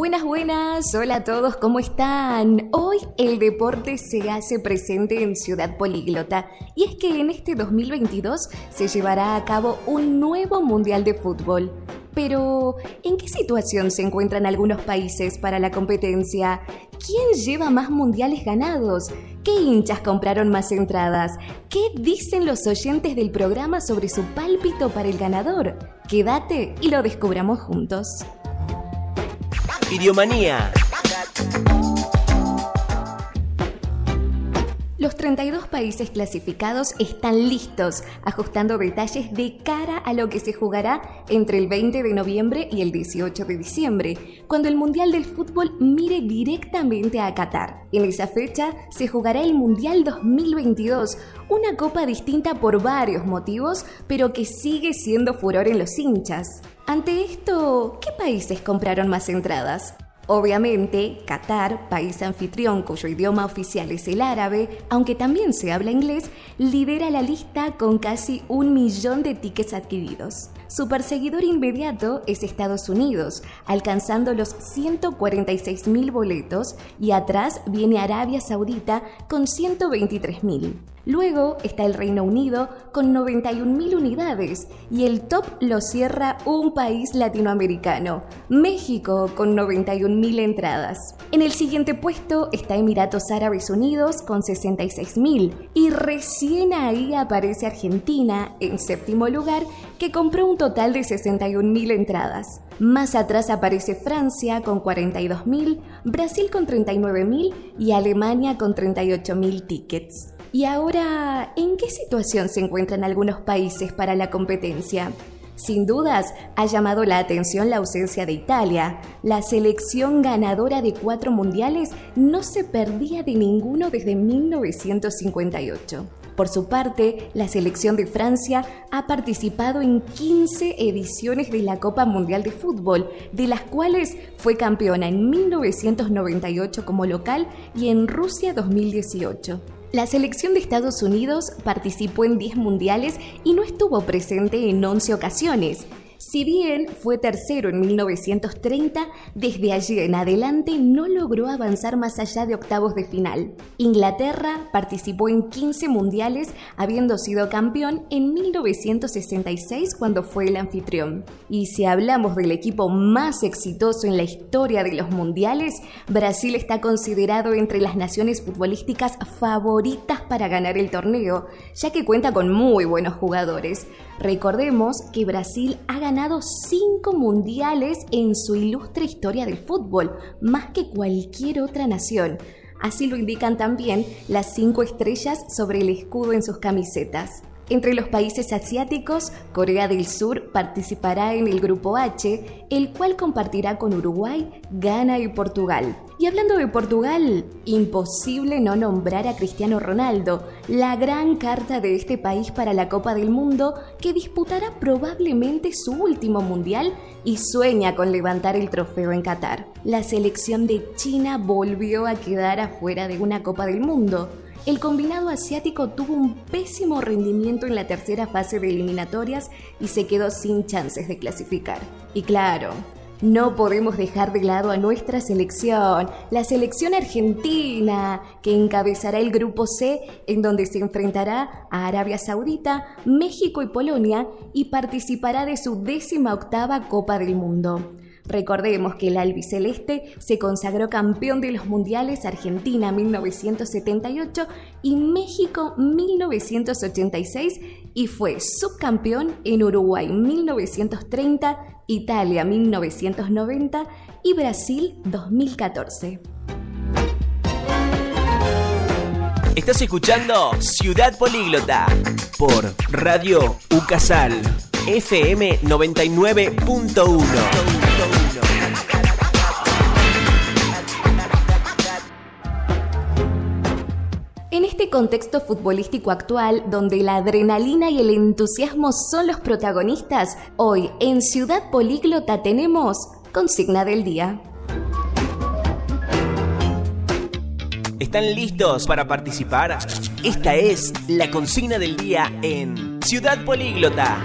Buenas, buenas, hola a todos, ¿cómo están? Hoy el deporte se hace presente en Ciudad Políglota y es que en este 2022 se llevará a cabo un nuevo Mundial de Fútbol. Pero, ¿en qué situación se encuentran algunos países para la competencia? ¿Quién lleva más mundiales ganados? ¿Qué hinchas compraron más entradas? ¿Qué dicen los oyentes del programa sobre su pálpito para el ganador? Quédate y lo descubramos juntos. Idiomanía. Los 32 países clasificados están listos, ajustando detalles de cara a lo que se jugará entre el 20 de noviembre y el 18 de diciembre, cuando el Mundial del Fútbol mire directamente a Qatar. En esa fecha se jugará el Mundial 2022, una copa distinta por varios motivos, pero que sigue siendo furor en los hinchas. Ante esto, ¿qué países compraron más entradas? Obviamente, Qatar, país anfitrión cuyo idioma oficial es el árabe, aunque también se habla inglés, lidera la lista con casi un millón de tickets adquiridos. Su perseguidor inmediato es Estados Unidos, alcanzando los 146.000 boletos, y atrás viene Arabia Saudita con 123.000. Luego está el Reino Unido con 91.000 unidades y el top lo cierra un país latinoamericano, México con 91.000 entradas. En el siguiente puesto está Emiratos Árabes Unidos con 66.000 y recién ahí aparece Argentina en séptimo lugar que compró un total de 61.000 entradas. Más atrás aparece Francia con 42.000, Brasil con 39.000 y Alemania con 38.000 tickets. Y ahora, ¿en qué situación se encuentran algunos países para la competencia? Sin dudas, ha llamado la atención la ausencia de Italia. La selección ganadora de cuatro mundiales no se perdía de ninguno desde 1958. Por su parte, la selección de Francia ha participado en 15 ediciones de la Copa Mundial de Fútbol, de las cuales fue campeona en 1998 como local y en Rusia 2018. La selección de Estados Unidos participó en 10 mundiales y no estuvo presente en 11 ocasiones. Si bien fue tercero en 1930, desde allí en adelante no logró avanzar más allá de octavos de final. Inglaterra participó en 15 mundiales, habiendo sido campeón en 1966 cuando fue el anfitrión. Y si hablamos del equipo más exitoso en la historia de los mundiales, Brasil está considerado entre las naciones futbolísticas favoritas para ganar el torneo, ya que cuenta con muy buenos jugadores. Recordemos que Brasil ha ganado cinco mundiales en su ilustre historia del fútbol, más que cualquier otra nación. Así lo indican también las cinco estrellas sobre el escudo en sus camisetas. Entre los países asiáticos, Corea del Sur participará en el Grupo H, el cual compartirá con Uruguay, Ghana y Portugal. Y hablando de Portugal, imposible no nombrar a Cristiano Ronaldo, la gran carta de este país para la Copa del Mundo, que disputará probablemente su último mundial y sueña con levantar el trofeo en Qatar. La selección de China volvió a quedar afuera de una Copa del Mundo el combinado asiático tuvo un pésimo rendimiento en la tercera fase de eliminatorias y se quedó sin chances de clasificar. Y claro, no podemos dejar de lado a nuestra selección, la selección argentina, que encabezará el grupo C, en donde se enfrentará a Arabia Saudita, México y Polonia, y participará de su décima octava Copa del Mundo. Recordemos que el albiceleste se consagró campeón de los mundiales Argentina 1978 y México 1986 y fue subcampeón en Uruguay 1930, Italia 1990 y Brasil 2014. Estás escuchando Ciudad Políglota por Radio Ucasal FM 99.1. En este contexto futbolístico actual, donde la adrenalina y el entusiasmo son los protagonistas, hoy en Ciudad Políglota tenemos consigna del día. ¿Están listos para participar? Esta es la consigna del día en Ciudad Políglota.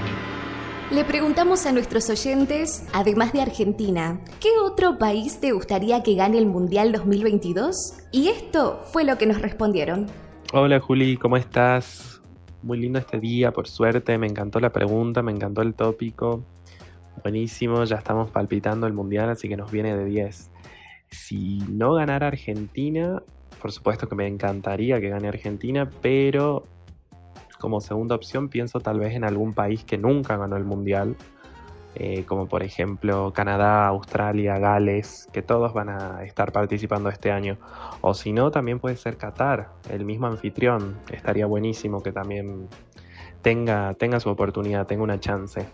Le preguntamos a nuestros oyentes, además de Argentina, ¿qué otro país te gustaría que gane el Mundial 2022? Y esto fue lo que nos respondieron. Hola Juli, ¿cómo estás? Muy lindo este día, por suerte, me encantó la pregunta, me encantó el tópico. Buenísimo, ya estamos palpitando el Mundial, así que nos viene de 10. Si no ganara Argentina, por supuesto que me encantaría que gane Argentina, pero como segunda opción pienso tal vez en algún país que nunca ganó el Mundial, eh, como por ejemplo Canadá, Australia, Gales, que todos van a estar participando este año. O si no, también puede ser Qatar, el mismo anfitrión. Estaría buenísimo que también tenga, tenga su oportunidad, tenga una chance.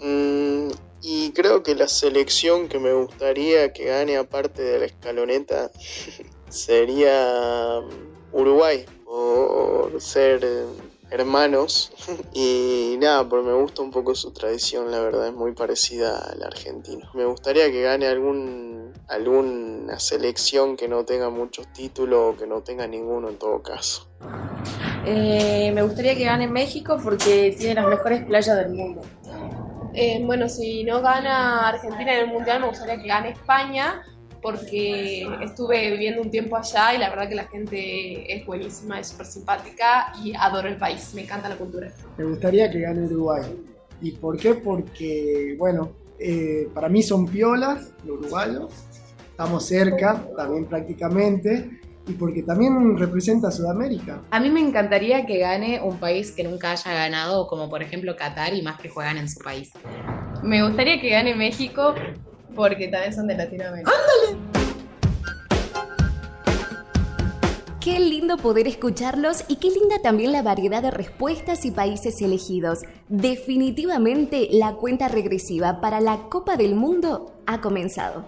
Mm, y creo que la selección que me gustaría que gane aparte de la escaloneta sería Uruguay, por ser hermanos. Y nada, porque me gusta un poco su tradición, la verdad, es muy parecida al argentino. Me gustaría que gane algún alguna selección que no tenga muchos títulos o que no tenga ninguno en todo caso. Eh, me gustaría que gane México porque tiene las mejores playas del mundo. Eh, bueno, si no gana Argentina en el Mundial, me gustaría que gane España porque estuve viviendo un tiempo allá y la verdad que la gente es buenísima, es súper simpática y adoro el país, me encanta la cultura. Me gustaría que gane Uruguay. ¿Y por qué? Porque, bueno, eh, para mí son piolas los uruguayos, estamos cerca también prácticamente, y porque también representa a Sudamérica. A mí me encantaría que gane un país que nunca haya ganado, como por ejemplo Qatar, y más que juegan en su país. Me gustaría que gane México porque también son de Latinoamérica. ¡Ándale! Qué lindo poder escucharlos y qué linda también la variedad de respuestas y países elegidos. Definitivamente la cuenta regresiva para la Copa del Mundo ha comenzado.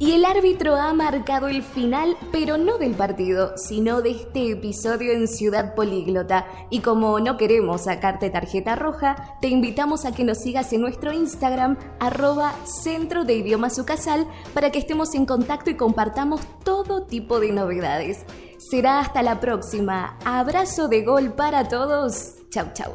Y el árbitro ha marcado el final, pero no del partido, sino de este episodio en Ciudad Políglota. Y como no queremos sacarte tarjeta roja, te invitamos a que nos sigas en nuestro Instagram, arroba Centro de Idiomas Ucasal, para que estemos en contacto y compartamos todo tipo de novedades. Será hasta la próxima. Abrazo de gol para todos. Chau, chau.